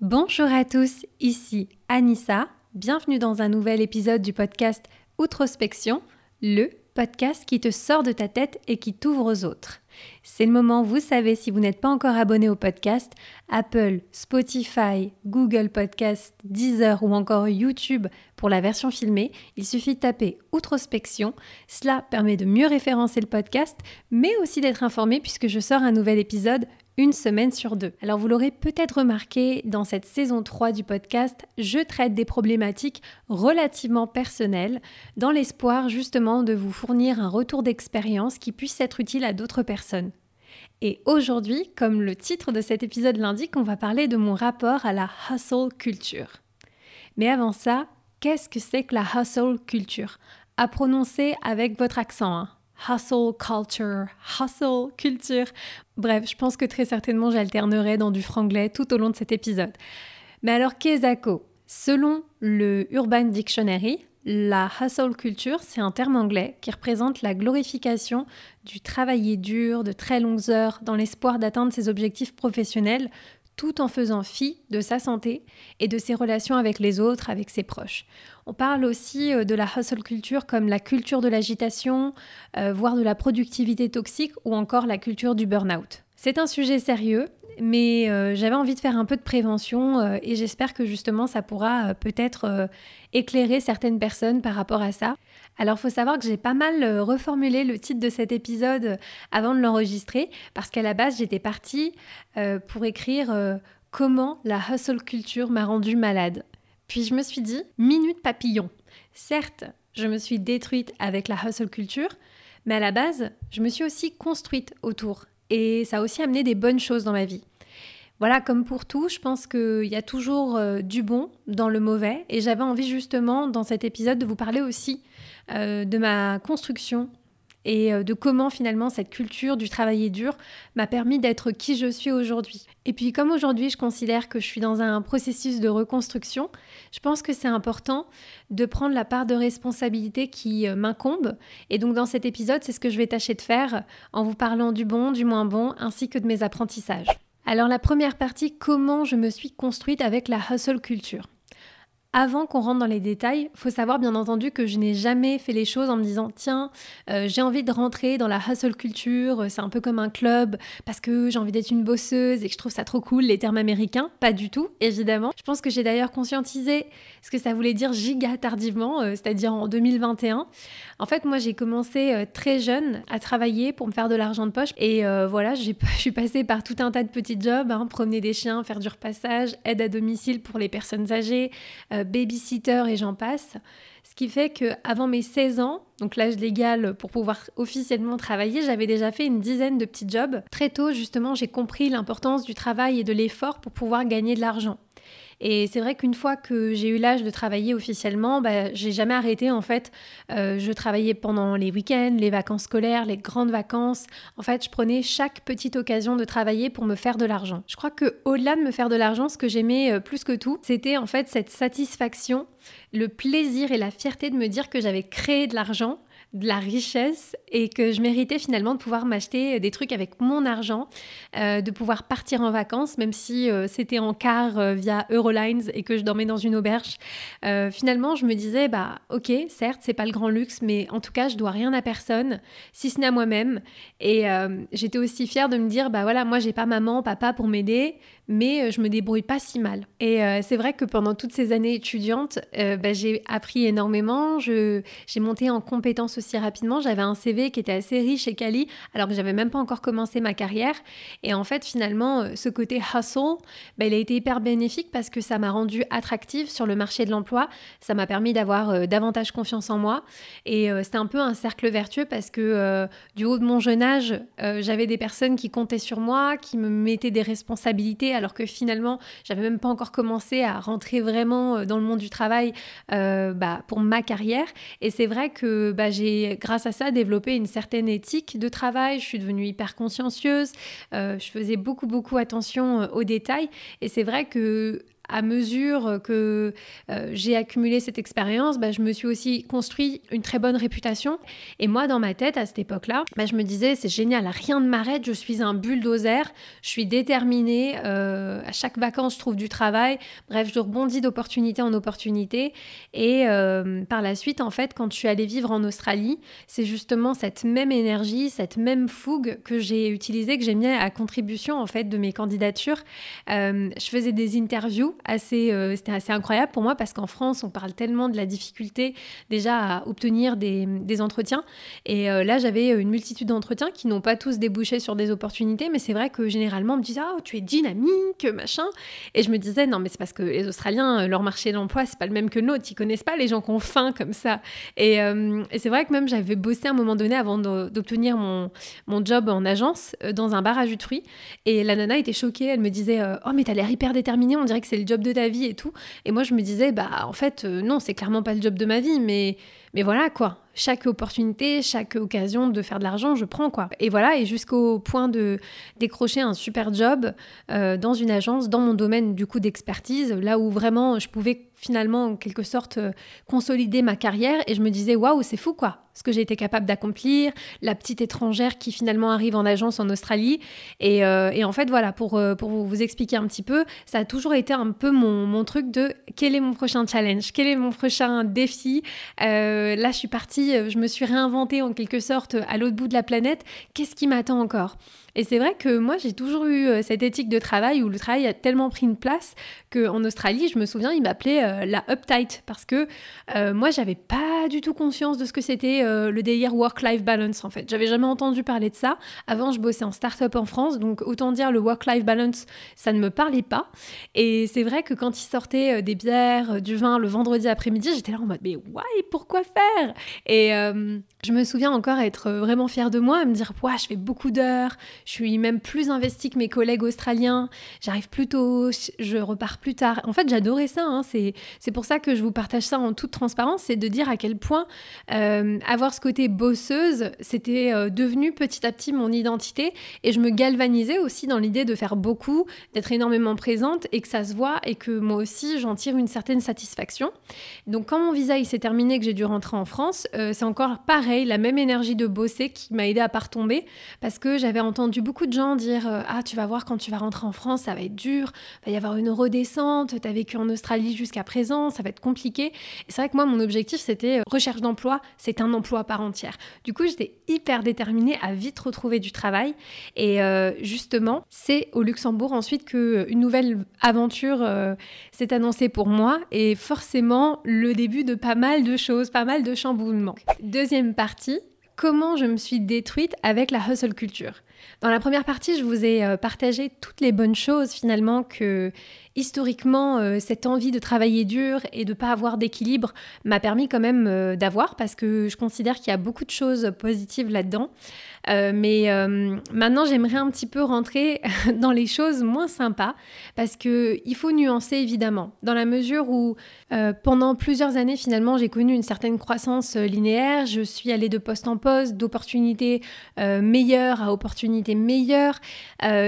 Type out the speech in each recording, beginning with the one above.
Bonjour à tous, ici Anissa. Bienvenue dans un nouvel épisode du podcast Outrospection, le podcast qui te sort de ta tête et qui t'ouvre aux autres. C'est le moment, vous savez, si vous n'êtes pas encore abonné au podcast, Apple, Spotify, Google Podcast, Deezer ou encore YouTube pour la version filmée, il suffit de taper Outrospection. Cela permet de mieux référencer le podcast, mais aussi d'être informé puisque je sors un nouvel épisode une semaine sur deux. Alors vous l'aurez peut-être remarqué, dans cette saison 3 du podcast, je traite des problématiques relativement personnelles, dans l'espoir justement de vous fournir un retour d'expérience qui puisse être utile à d'autres personnes. Et aujourd'hui, comme le titre de cet épisode l'indique, on va parler de mon rapport à la hustle culture. Mais avant ça, qu'est-ce que c'est que la hustle culture? À prononcer avec votre accent. Hein hustle culture, hustle culture. Bref, je pense que très certainement j'alternerai dans du franglais tout au long de cet épisode. Mais alors, qu'est-ce Selon le Urban Dictionary, la hustle culture, c'est un terme anglais qui représente la glorification du travailler dur, de très longues heures, dans l'espoir d'atteindre ses objectifs professionnels, tout en faisant fi de sa santé et de ses relations avec les autres, avec ses proches. On parle aussi euh, de la hustle culture comme la culture de l'agitation, euh, voire de la productivité toxique ou encore la culture du burn-out. C'est un sujet sérieux, mais euh, j'avais envie de faire un peu de prévention et j'espère que justement ça pourra peut-être éclairer certaines personnes par rapport à ça. Alors il faut savoir que j'ai pas mal reformulé le titre de cet épisode avant de l'enregistrer parce qu'à la base j'étais partie pour écrire comment la hustle culture m'a rendue malade. Puis je me suis dit, minute papillon. Certes, je me suis détruite avec la hustle culture, mais à la base, je me suis aussi construite autour. Et ça a aussi amené des bonnes choses dans ma vie. Voilà, comme pour tout, je pense qu'il y a toujours euh, du bon dans le mauvais. Et j'avais envie justement, dans cet épisode, de vous parler aussi euh, de ma construction et euh, de comment finalement cette culture du travailler dur m'a permis d'être qui je suis aujourd'hui. Et puis comme aujourd'hui je considère que je suis dans un processus de reconstruction, je pense que c'est important de prendre la part de responsabilité qui euh, m'incombe. Et donc dans cet épisode, c'est ce que je vais tâcher de faire en vous parlant du bon, du moins bon, ainsi que de mes apprentissages. Alors la première partie, comment je me suis construite avec la hustle culture. Avant qu'on rentre dans les détails, faut savoir bien entendu que je n'ai jamais fait les choses en me disant tiens, euh, j'ai envie de rentrer dans la hustle culture, c'est un peu comme un club parce que j'ai envie d'être une bosseuse et que je trouve ça trop cool les termes américains. Pas du tout, évidemment. Je pense que j'ai d'ailleurs conscientisé ce que ça voulait dire giga tardivement, euh, c'est-à-dire en 2021. En fait, moi j'ai commencé euh, très jeune à travailler pour me faire de l'argent de poche et voilà, je suis passée par tout un tas de petits jobs, hein, promener des chiens, faire du repassage, aide à domicile pour les personnes âgées babysitter et j'en passe. Ce qui fait que avant mes 16 ans, donc l'âge légal pour pouvoir officiellement travailler, j'avais déjà fait une dizaine de petits jobs. Très tôt, justement, j'ai compris l'importance du travail et de l'effort pour pouvoir gagner de l'argent. Et c'est vrai qu'une fois que j'ai eu l'âge de travailler officiellement, bah, j'ai jamais arrêté en fait. Euh, je travaillais pendant les week-ends, les vacances scolaires, les grandes vacances. En fait, je prenais chaque petite occasion de travailler pour me faire de l'argent. Je crois que au-delà de me faire de l'argent, ce que j'aimais euh, plus que tout, c'était en fait cette satisfaction, le plaisir et la fierté de me dire que j'avais créé de l'argent de la richesse et que je méritais finalement de pouvoir m'acheter des trucs avec mon argent, euh, de pouvoir partir en vacances, même si euh, c'était en car euh, via Eurolines et que je dormais dans une auberge. finalement, je me disais, bah ok, certes, c'est pas le grand luxe, mais en tout cas, je dois rien à personne, si ce n'est à moi-même. Et j'étais aussi fière de me dire, bah voilà, moi j'ai pas maman, papa pour m'aider, mais euh, je me débrouille pas si mal. Et euh, c'est vrai que pendant toutes ces années étudiantes, euh, bah, j'ai appris énormément, j'ai monté en compétences aussi rapidement, j'avais un CV qui était assez riche et quali, alors que j'avais même pas encore commencé ma carrière. Et en fait, finalement, ce côté hustle, bah, il a été hyper bénéfique parce que ça m'a rendu attractive sur le marché de l'emploi, ça m'a permis d'avoir davantage confiance en moi. Et c'était un peu un cercle vertueux parce que du haut de mon jeune âge, j'avais des personnes qui comptaient sur moi, qui me mettaient des responsabilités alors que finalement, j'avais même pas encore commencé à rentrer vraiment euh, dans le monde du travail euh, bah, pour ma carrière. Et c'est vrai que bah, j'ai, grâce à ça, développé une certaine éthique de travail. Je suis devenue hyper consciencieuse. Euh, je faisais beaucoup, beaucoup attention aux détails. Et c'est vrai que à mesure que euh, j'ai accumulé cette expérience, bah, je me suis aussi construit une très bonne réputation. Et moi, dans ma tête, à cette époque-là, bah, je me disais, c'est génial, rien ne m'arrête, je suis un bulldozer, je suis déterminée, euh, à chaque vacance, je trouve du travail. Bref, je rebondis d'opportunité en opportunité. Et euh, par la suite, en fait, quand je suis allée vivre en Australie, c'est justement cette même énergie, cette même fougue que j'ai utilisée, que j'ai mis à contribution, en fait, de mes candidatures. je faisais des interviews assez, euh, c'était assez incroyable pour moi parce qu'en France, on parle tellement de la difficulté déjà à obtenir des, entretiens. Et euh, là, j'avais une multitude d'entretiens qui n'ont pas tous débouché sur des opportunités, mais c'est vrai que généralement, on me disait, oh, tu es dynamique, machin. Et je me disais, non, mais c'est parce que les Australiens, leur marché de l'emploi, c'est pas le même que le nôtre. Ils connaissent pas les gens qui ont faim comme ça. Et, euh, et c'est vrai que même j'avais bossé à un moment donné avant d'obtenir mon, mon job en agence dans un bar à jus de fruits. Et la nana était choquée. Elle me disait, oh, mais t'as l'air hyper déterminée. On dirait que c'est le job de ta vie et tout. Et moi, je me disais, bah, en fait, euh, non, c'est clairement pas le job de ma vie, mais, mais voilà, quoi. Chaque opportunité, chaque occasion de faire de l'argent, je prends, quoi. Et voilà, et jusqu'au point de décrocher un super job euh, dans une agence, dans mon domaine, du coup, d'expertise, là où vraiment je pouvais finalement, en quelque sorte, euh, consolider ma carrière. Et je me disais, waouh, c'est fou, quoi ce que j'ai été capable d'accomplir, la petite étrangère qui finalement arrive en agence en Australie. Et, euh, en fait, voilà, pour, vous expliquer un petit peu, ça a toujours été un peu mon, truc de quel est mon prochain challenge, quel est mon prochain défi. Là, je suis partie, je me suis réinventée en quelque sorte à l'autre bout de la planète. Qu'est-ce qui m'attend encore? Et c'est vrai que moi, j'ai toujours eu euh, cette éthique de travail où le travail a tellement pris une place qu'en Australie, je me souviens, ils m'appelaient euh, la uptight parce que euh, moi, j'avais pas du tout conscience de ce que c'était le délire work-life balance en fait. J'avais jamais entendu parler de ça. Avant, je bossais en start-up en France, donc autant dire le work-life balance, ça ne me parlait pas. Et c'est vrai que quand ils sortaient des bières, du vin le vendredi après-midi, j'étais là en mode mais why, pourquoi Et je me souviens encore être vraiment fière de moi, me dire, ouais, je fais beaucoup d'heures, je suis même plus investie que mes collègues australiens, j'arrive plus tôt, je repars plus tard. En fait, j'adorais ça, hein. c'est, pour ça que je vous partage ça en toute transparence, c'est de dire à quel point euh, avoir ce côté bosseuse, c'était euh, devenu petit à petit mon identité, et je me galvanisais aussi dans l'idée de faire beaucoup, d'être énormément présente, et que ça se voit, et que moi aussi, j'en tire une certaine satisfaction. Donc quand mon visa il s'est terminé, que j'ai dû rentrer en France, euh, c'est encore pareil la même énergie de bosser qui m'a aidé à pas retomber parce que j'avais entendu beaucoup de gens dire euh, Ah, tu vas voir quand tu vas rentrer en France, ça va être dur, va y avoir une redescente, tu as vécu en Australie jusqu'à présent, ça va être compliqué. Et c'est vrai que moi, mon objectif, c'était euh, recherche d'emploi, c'est un emploi à part entière. Du coup, j'étais hyper déterminée à vite retrouver du travail. Et euh, justement, c'est au Luxembourg ensuite que une nouvelle aventure s'est annoncée pour moi et forcément le début de pas mal de choses, pas mal de chamboulements. Deuxième comment je me suis détruite avec la hustle culture. Dans la première partie, je vous ai euh, partagé toutes les bonnes choses finalement que historiquement, euh, cette envie de travailler dur et de ne pas avoir d'équilibre m'a permis quand même euh, d'avoir parce que je considère qu'il y a beaucoup de choses positives là-dedans. Euh, mais maintenant, j'aimerais un petit peu rentrer dans les choses moins sympas parce qu'il faut nuancer évidemment, dans la mesure où pendant plusieurs années, finalement, j'ai connu une certaine croissance linéaire. Je suis allée de poste en poste, d'opportunités meilleures à opportunités meilleures.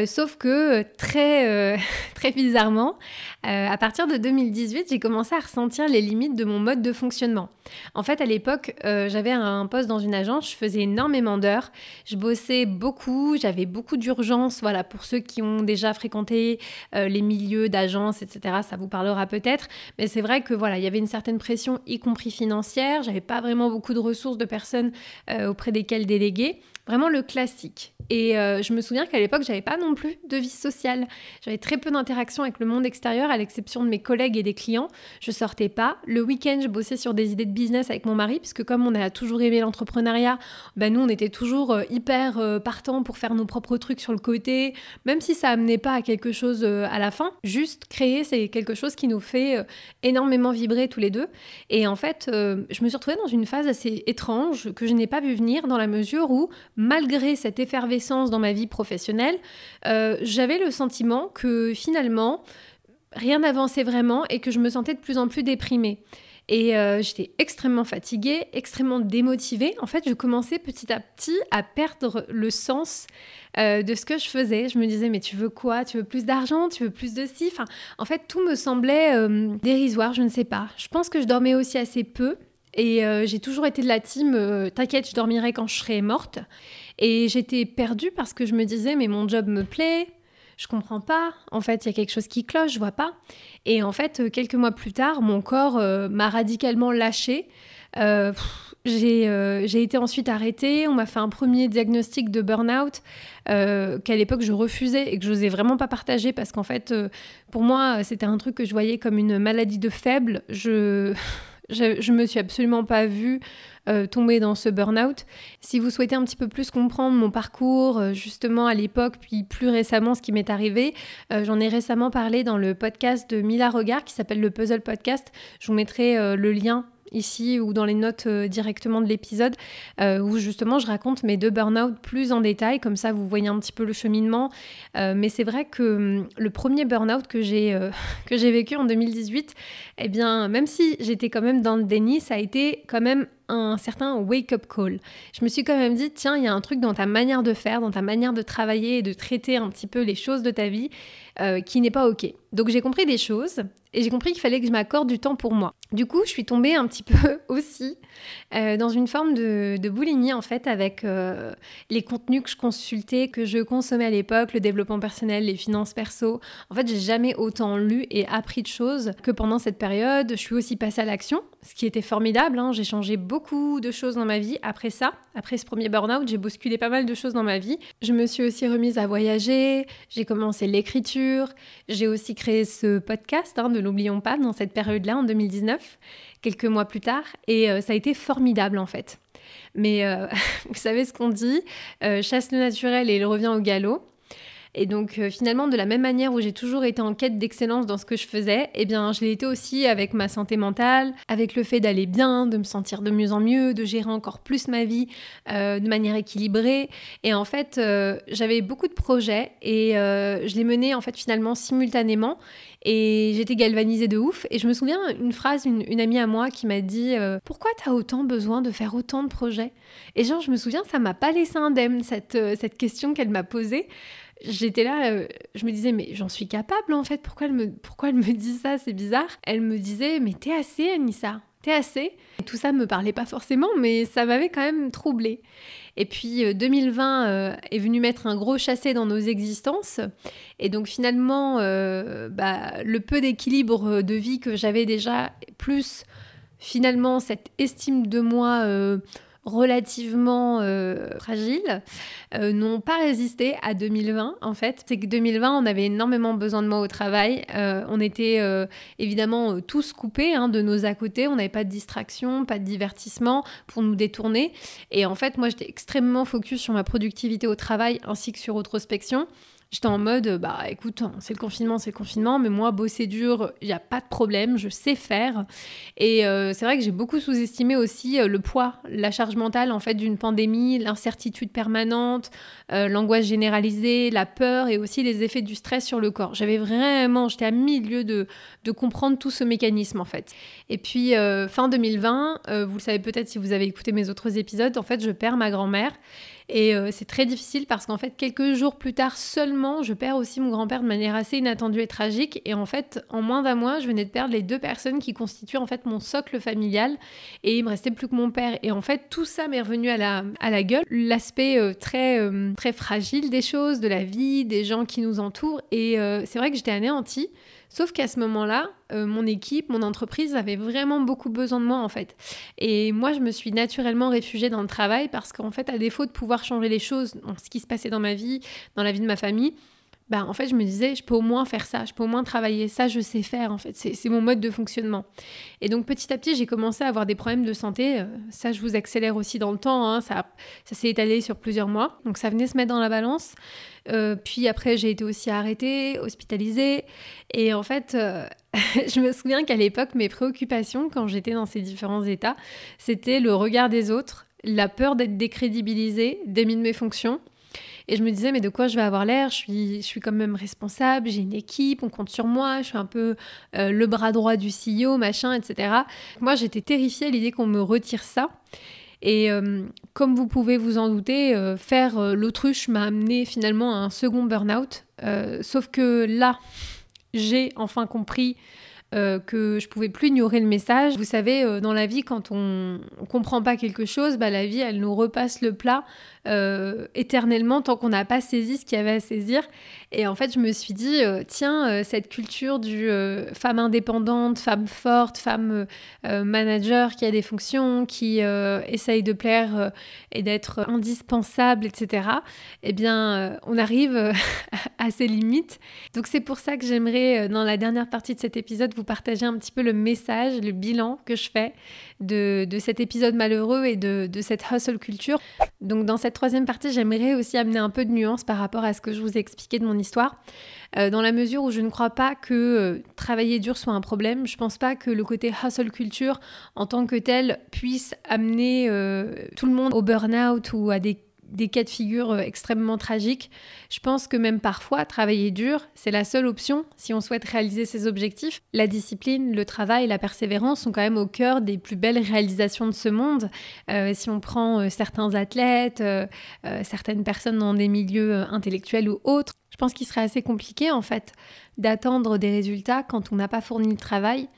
sauf que très, très bizarrement, euh, à partir de 2018, j'ai commencé à ressentir les limites de mon mode de fonctionnement. En fait, à l'époque, euh, j'avais un poste dans une agence, je faisais énormément d'heures, je bossais beaucoup, j'avais beaucoup d'urgence. Voilà, pour ceux qui ont déjà fréquenté euh, les milieux d'agence, etc., ça vous parlera peut-être. Mais c'est vrai que voilà, il y avait une certaine pression, y compris financière. J'avais pas vraiment beaucoup de ressources de personnes auprès desquelles déléguer. Vraiment le classique. Et je me souviens qu'à l'époque, j'avais pas non plus de vie sociale. J'avais très peu d'interactions avec le monde extérieur, à l'exception de mes collègues et des clients. Je sortais pas. Le week-end, je bossais sur des idées de business avec mon mari, puisque comme on a toujours aimé l'entrepreneuriat, ben nous, on était toujours euh, hyper euh, partants pour faire nos propres trucs sur le côté, même si ça amenait pas à quelque chose euh, à la fin. Juste créer, c'est quelque chose qui nous fait énormément vibrer tous les deux. Et en fait, je me suis retrouvée dans une phase assez étrange que je n'ai pas vu venir dans la mesure où, malgré cette effervescence dans ma vie professionnelle, j'avais le sentiment que finalement, rien n'avançait vraiment et que je me sentais de plus en plus déprimée. Et euh, j'étais extrêmement fatiguée, extrêmement démotivée. En fait, je commençais petit à petit à perdre le sens euh, de ce que je faisais. Je me disais, mais tu veux quoi? Tu veux plus d'argent? Tu veux plus de ci? En fait, tout me semblait euh, dérisoire, je ne sais pas. Je pense que je dormais aussi assez peu. Et j'ai toujours été de la team, t'inquiète, je dormirai quand je serai morte. Et j'étais perdue parce que je me disais, mais mon job me plaît, je comprends pas. En fait, il y a quelque chose qui cloche, je vois pas. Et en fait, euh, quelques mois plus tard, mon corps euh, m'a radicalement lâché. Euh, j'ai été ensuite arrêtée. On m'a fait un premier diagnostic de burn-out qu'à l'époque je refusais et que je n'osais vraiment pas partager parce qu'en fait, pour moi, c'était un truc que je voyais comme une maladie de faible. Je je, je me suis absolument pas vue euh, tomber dans ce burn-out. Si vous souhaitez un petit peu plus comprendre mon parcours, euh, justement à l'époque, puis plus récemment ce qui m'est arrivé, euh, j'en ai récemment parlé dans le podcast de Mila Regard qui s'appelle le Puzzle Podcast. Je vous mettrai le lien ici ou dans les notes directement de l'épisode où justement je raconte mes deux burn-out plus en détail, comme ça vous voyez un petit peu le cheminement. Mais c'est vrai que hum, le premier burn-out que j'ai j'ai vécu en 2018, eh bien même si j'étais quand même dans le déni, ça a été quand même un certain wake-up call. Je me suis quand même dit, tiens, il y a un truc dans ta manière de faire, dans ta manière de travailler et de traiter un petit peu les choses de ta vie qui n'est pas OK. Donc j'ai compris des choses et j'ai compris qu'il fallait que je m'accorde du temps pour moi. Du coup, je suis tombée un petit peu aussi euh, dans une forme de, boulimie en fait avec euh, les contenus que je consultais, que je consommais à l'époque, le développement personnel, les finances perso. En fait, j'ai jamais autant lu et appris de choses que pendant cette période. Je suis aussi passée à l'action, ce qui était formidable. Hein. J'ai changé beaucoup de choses dans ma vie après ça. Après ce premier burn-out, j'ai bousculé pas mal de choses dans ma vie. Je me suis aussi remise à voyager, j'ai commencé l'écriture, j'ai aussi créé ce podcast hein, de n'oublions pas, dans cette période-là, en 2019, quelques mois plus tard. Et euh, ça a été formidable, en fait. Mais euh, vous savez ce qu'on dit, euh, chasse le naturel et il revient au galop. Et donc euh, finalement, de la même manière où j'ai toujours été en quête d'excellence dans ce que je faisais, eh bien je l'ai été aussi avec ma santé mentale, avec le fait d'aller bien, de me sentir de mieux en mieux, de gérer encore plus ma vie euh, de manière équilibrée. Et en fait, euh, j'avais beaucoup de projets et je les menais en fait finalement simultanément. Et j'étais galvanisée de ouf. Et je me souviens une phrase, une, une amie à moi qui m'a dit Pourquoi tu as autant besoin de faire autant de projets? Et genre, je me souviens, ça m'a pas laissé indemne, cette, cette question qu'elle m'a posée j'étais là, euh, je me disais, mais j'en suis capable en fait, pourquoi elle me, pourquoi elle me dit ça, c'est bizarre. Elle me disait, mais t'es assez Anissa, t'es assez. Et tout ça me parlait pas forcément, mais ça m'avait quand même troublée. Et puis 2020 euh, euh, est venu mettre un gros chassé dans nos existences. Et donc finalement, bah, le peu d'équilibre de vie que j'avais déjà, plus finalement cette estime de moi relativement euh, fragiles euh, n'ont pas résisté à 2020 en fait. C'est que 2020 on avait énormément besoin de moi au travail. Euh, on était évidemment tous coupés hein, de nos à côté. On n'avait pas de distraction, pas de divertissement pour nous détourner. Et en fait moi j'étais extrêmement focus sur ma productivité au travail ainsi que sur introspection. J'étais en mode, bah écoute, hein, c'est le confinement, c'est le confinement, mais moi, bosser dur, il n'y a pas de problème, je sais faire. Et euh, c'est vrai que j'ai beaucoup sous-estimé aussi euh, le poids, la charge mentale en fait d'une pandémie, l'incertitude permanente, euh, l'angoisse généralisée, la peur et aussi les effets du stress sur le corps. J'avais vraiment, j'étais à milieu de, de comprendre tout ce mécanisme en fait. Et puis fin 2020, vous le savez peut-être si vous avez écouté mes autres épisodes, en fait, je perds ma grand-mère. Et euh, c'est très difficile parce qu'en fait, quelques jours plus tard seulement, je perds aussi mon grand-père de manière assez inattendue et tragique. Et en fait, en moins d'un mois, je venais de perdre les deux personnes qui constituaient en fait mon socle familial. Et il me restait plus que mon père. Et en fait, tout ça m'est revenu à la, à la gueule. L'aspect euh, très, euh, très fragile des choses, de la vie, des gens qui nous entourent. Et c'est vrai que j'étais anéantie. Sauf qu'à ce moment-là, euh, mon équipe, mon entreprise avait vraiment beaucoup besoin de moi en fait. Et moi, je me suis naturellement réfugiée dans le travail parce qu'en fait, à défaut de pouvoir changer les choses ce qui se passait dans ma vie, dans la vie de ma famille, bah, en fait, je me disais, je peux au moins faire ça, je peux au moins travailler, ça, je sais faire, en fait, c'est mon mode de fonctionnement. Et donc, petit à petit, j'ai commencé à avoir des problèmes de santé. Euh, ça, je vous accélère aussi dans le temps, hein, ça, ça s'est étalé sur plusieurs mois. Donc, ça venait se mettre dans la balance. Euh, puis après, j'ai été aussi arrêtée, hospitalisée. Et en fait, euh, je me souviens qu'à l'époque, mes préoccupations, quand j'étais dans ces différents états, c'était le regard des autres, la peur d'être décrédibilisée, démis de mes fonctions Et je me disais, mais de quoi je vais avoir l'air? Je suis, je suis quand même responsable, j'ai une équipe, on compte sur moi, je suis un peu euh, le bras droit du CEO, machin, etc. Moi, j'étais terrifiée à l'idée qu'on me retire ça. Et euh, comme vous pouvez vous en douter, euh, faire l'autruche m'a amené finalement à un second burn-out. sauf que là, j'ai enfin compris euh, que je pouvais plus ignorer le message. Vous savez, euh, dans la vie, quand on, ne comprend pas quelque chose, bah, la vie, elle nous repasse le plat euh, éternellement tant qu'on n'a pas saisi ce qu'il y avait à saisir. Et en fait, je me suis dit, tiens, cette culture du femme indépendante, femme forte, femme manager qui a des fonctions, qui essaye de plaire et d'être indispensable, etc. Eh bien, on arrive à ses limites. Donc c'est pour ça que j'aimerais, dans la dernière partie de cet épisode, vous partager un petit peu le message, le bilan que je fais de, cet épisode malheureux et de, cette hustle culture. Donc dans cette troisième partie, j'aimerais aussi amener un peu de nuance par rapport à ce que je vous ai expliqué de mon histoire. Euh, dans la mesure où je ne crois pas que euh, travailler dur soit un problème, je pense pas que le côté hustle culture en tant que tel puisse amener euh, tout le monde au burn-out ou à des des cas de figure euh, extrêmement tragiques. Je pense que même parfois, travailler dur, c'est la seule option si on souhaite réaliser ses objectifs. La discipline, le travail, la persévérance sont quand même au cœur des plus belles réalisations de ce monde. Euh, si on prend euh, certains athlètes, certaines personnes dans des milieux intellectuels ou autres, je pense qu'il serait assez compliqué en fait d'attendre des résultats quand on n'a pas fourni le travail.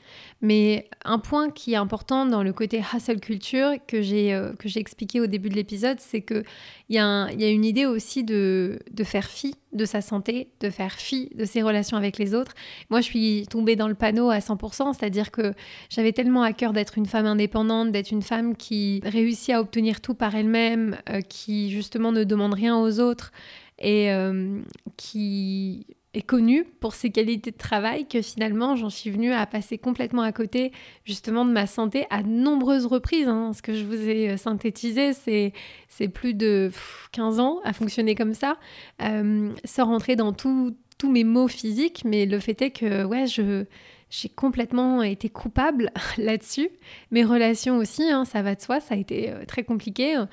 Mais un point qui est important dans le côté hustle culture que j'ai euh, que j'ai expliqué au début de l'épisode, c'est qu'il y, a y a une idée aussi de, de faire fi de sa santé, de faire fi de ses relations avec les autres. Moi, je suis tombée dans le panneau à 100%, c'est-à-dire que j'avais tellement à cœur d'être une femme indépendante, d'être une femme qui réussit à obtenir tout par elle-même, euh, qui justement ne demande rien aux autres et euh, qui est connue pour ses qualités de travail que finalement j'en suis venue à passer complètement à côté justement de ma santé à nombreuses reprises. Hein. Ce que je vous ai euh, synthétisé, c'est plus de 15 ans à fonctionner comme ça, euh, sans rentrer dans tous mes maux physiques, mais le fait est que ouais, je, j'ai complètement été coupable là-dessus. Mes relations aussi, hein, ça va de soi, ça a été très compliqué.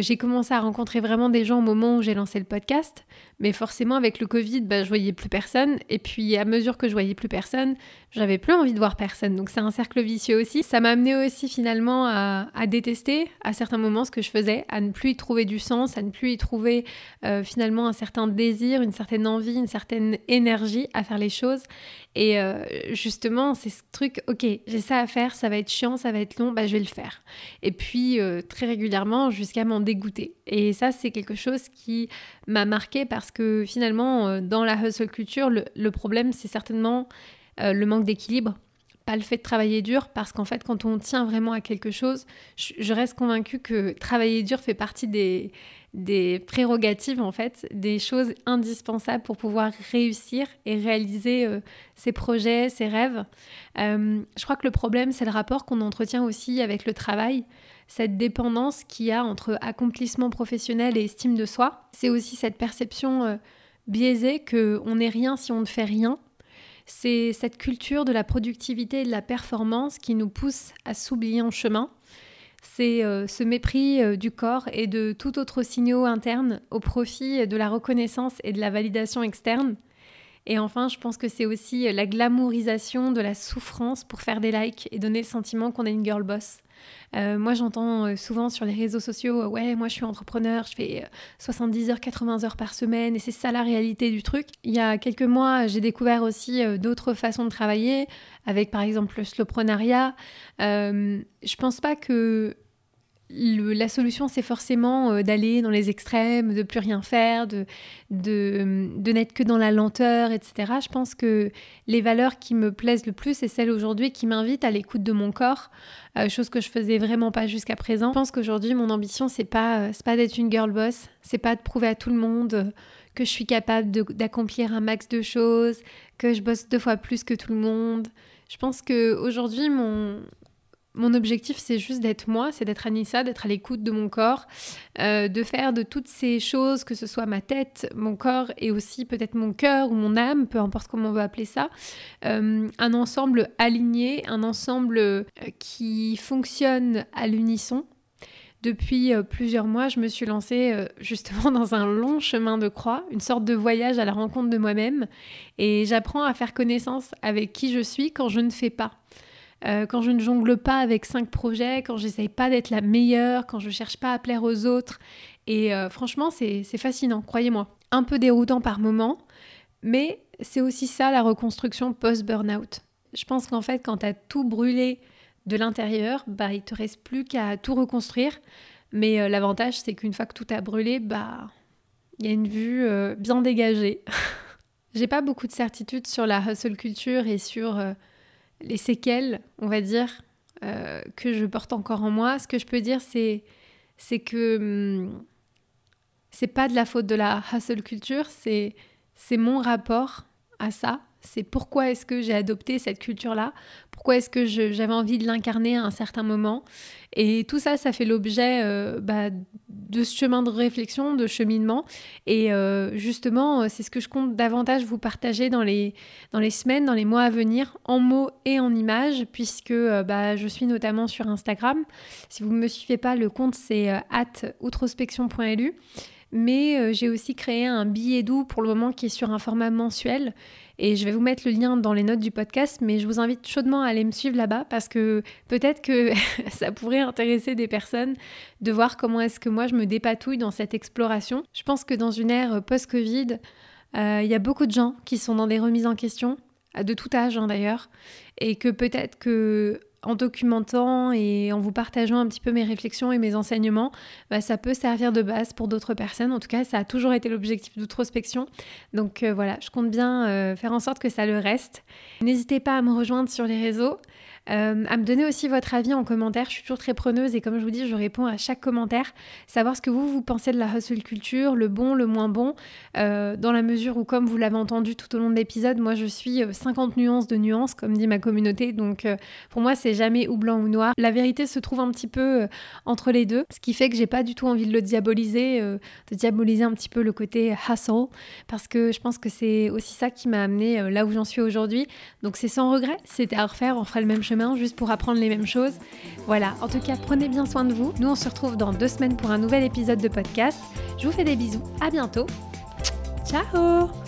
j'ai commencé à rencontrer vraiment des gens au moment où j'ai lancé le podcast. Mais forcément, avec le Covid, bah, je voyais plus personne. Et puis, à mesure que je voyais plus personne, j'avais plus envie de voir personne. Donc, c'est un cercle vicieux aussi. Ça m'a amené aussi finalement à, détester à certains moments ce que je faisais, à ne plus y trouver du sens, à ne plus y trouver euh, finalement un certain désir, une certaine envie, une certaine énergie à faire les choses. Et euh, justement, c'est ce truc, ok, j'ai ça à faire, ça va être chiant, ça va être long, bah, je vais le faire. Et puis, euh, très régulièrement, jusqu'à m'en dégoûter. Et ça, c'est quelque chose qui m'a marqué parce que finalement, euh, dans la hustle culture, le, problème, c'est certainement euh, le manque d'équilibre, pas le fait de travailler dur, parce qu'en fait, quand on tient vraiment à quelque chose, je, reste convaincue que travailler dur fait partie des, des prérogatives, en fait, des choses indispensables pour pouvoir réussir et réaliser euh, ses projets, ses rêves. je crois que le problème, c'est le rapport qu'on entretient aussi avec le travail cette dépendance qu'il y a entre accomplissement professionnel et estime de soi. C'est aussi cette perception euh, biaisée qu'on n'est rien si on ne fait rien. C'est cette culture de la productivité et de la performance qui nous pousse à s'oublier en chemin. C'est euh, ce mépris euh, du corps et de tout autre signaux interne au profit de la reconnaissance et de la validation externe. Et enfin, je pense que c'est aussi la glamourisation de la souffrance pour faire des likes et donner le sentiment qu'on est une girl boss. Euh, moi, j'entends euh, souvent sur les réseaux sociaux, euh, ouais, moi je suis entrepreneur, je fais 70 heures, 80 heures par semaine, et c'est ça la réalité du truc. Il y a quelques mois, j'ai découvert aussi d'autres façons de travailler, avec par exemple le slowprenariat. je pense pas que la solution, c'est forcément euh, d'aller dans les extrêmes, de plus rien faire, de, de, n'être que dans la lenteur, etc. Je pense que les valeurs qui me plaisent le plus, c'est celles aujourd'hui qui m'invitent à l'écoute de mon corps, euh, chose que je faisais vraiment pas jusqu'à présent. Je pense qu'aujourd'hui, mon ambition, c'est pas, euh, pas d'être une girl boss, c'est pas de prouver à tout le monde que je suis capable d'accomplir un max de choses, que je bosse deux fois plus que tout le monde. Je pense qu'aujourd'hui, mon, mon objectif, c'est juste d'être moi, c'est d'être Anissa, d'être à l'écoute de mon corps, euh, de faire de toutes ces choses, que ce soit ma tête, mon corps et aussi peut-être mon cœur ou mon âme, peu importe comment on veut appeler ça, euh, un ensemble aligné, un ensemble euh, qui fonctionne à l'unisson Depuis plusieurs mois, je me suis lancée justement dans un long chemin de croix, une sorte de voyage à la rencontre de moi-même, et j'apprends à faire connaissance avec qui je suis quand je ne fais pas. Euh, quand je ne jongle pas avec cinq projets, quand j'essaye pas d'être la meilleure, quand je cherche pas à plaire aux autres. Et franchement, c'est fascinant, croyez-moi. Un peu déroutant par moments, mais c'est aussi ça la reconstruction post-burnout. Je pense qu'en fait, quand tu as tout brûlé de l'intérieur, bah, il te reste plus qu'à tout reconstruire. Mais euh, l'avantage, c'est qu'une fois que tout a brûlé, bah, il y a une vue euh, bien dégagée. J'ai pas beaucoup de certitude sur la hustle culture et sur euh, les séquelles, on va dire, que je porte encore en moi. Ce que je peux dire, c'est, c'est que hum, c'est pas de la faute de la hustle culture, c'est, c'est mon rapport à ça c'est pourquoi est-ce que j'ai adopté cette culture-là, pourquoi est-ce que j'avais envie de l'incarner à un certain moment? Et tout ça, ça fait l'objet euh, bah, de ce chemin de réflexion, de cheminement. Et euh, justement, c'est ce que je compte davantage vous partager dans les, dans les semaines, dans les mois à venir, en mots et en images, puisque euh, bah, je suis notamment sur Instagram. Si vous ne me suivez pas, le compte c'est at outrospection.lu mais j'ai aussi créé un billet doux pour le moment qui est sur un format mensuel et je vais vous mettre le lien dans les notes du podcast, mais je vous invite chaudement à aller me suivre là-bas parce que peut-être que ça pourrait intéresser des personnes de voir comment est-ce que moi je me dépatouille dans cette exploration. Je pense que dans une ère post-Covid, euh, il y a beaucoup de gens qui sont dans des remises en question, de tout âge hein, d'ailleurs, et que peut-être que en documentant et en vous partageant un petit peu mes réflexions et mes enseignements, bah, ça peut servir de base pour d'autres personnes. En tout cas, ça a toujours été l'objectif d'outrospection. Donc euh, voilà, je compte bien euh, faire en sorte que ça le reste. N'hésitez pas à me rejoindre sur les réseaux. Euh, à me donner aussi votre avis en commentaire. Je suis toujours très preneuse et comme je vous dis, je réponds à chaque commentaire. Savoir ce que vous, vous pensez de la hustle culture, le bon, le moins bon, euh, dans la mesure où, comme vous l'avez entendu tout au long de l'épisode, moi je suis 50 euh, nuances de nuances, comme dit ma communauté. Donc pour moi, c'est jamais ou blanc ou noir. La vérité se trouve un petit peu entre les deux, ce qui fait que j'ai pas du tout envie de le diaboliser, de diaboliser un petit peu le côté hustle, parce que je pense que c'est aussi ça qui m'a amené là où j'en suis aujourd'hui. Donc c'est sans regret, c'était à refaire, on ferait le même juste pour apprendre les mêmes choses. Voilà, en tout cas, prenez bien soin de vous. Nous, on se retrouve dans deux semaines pour un nouvel épisode de podcast. Je vous fais des bisous, à bientôt. Ciao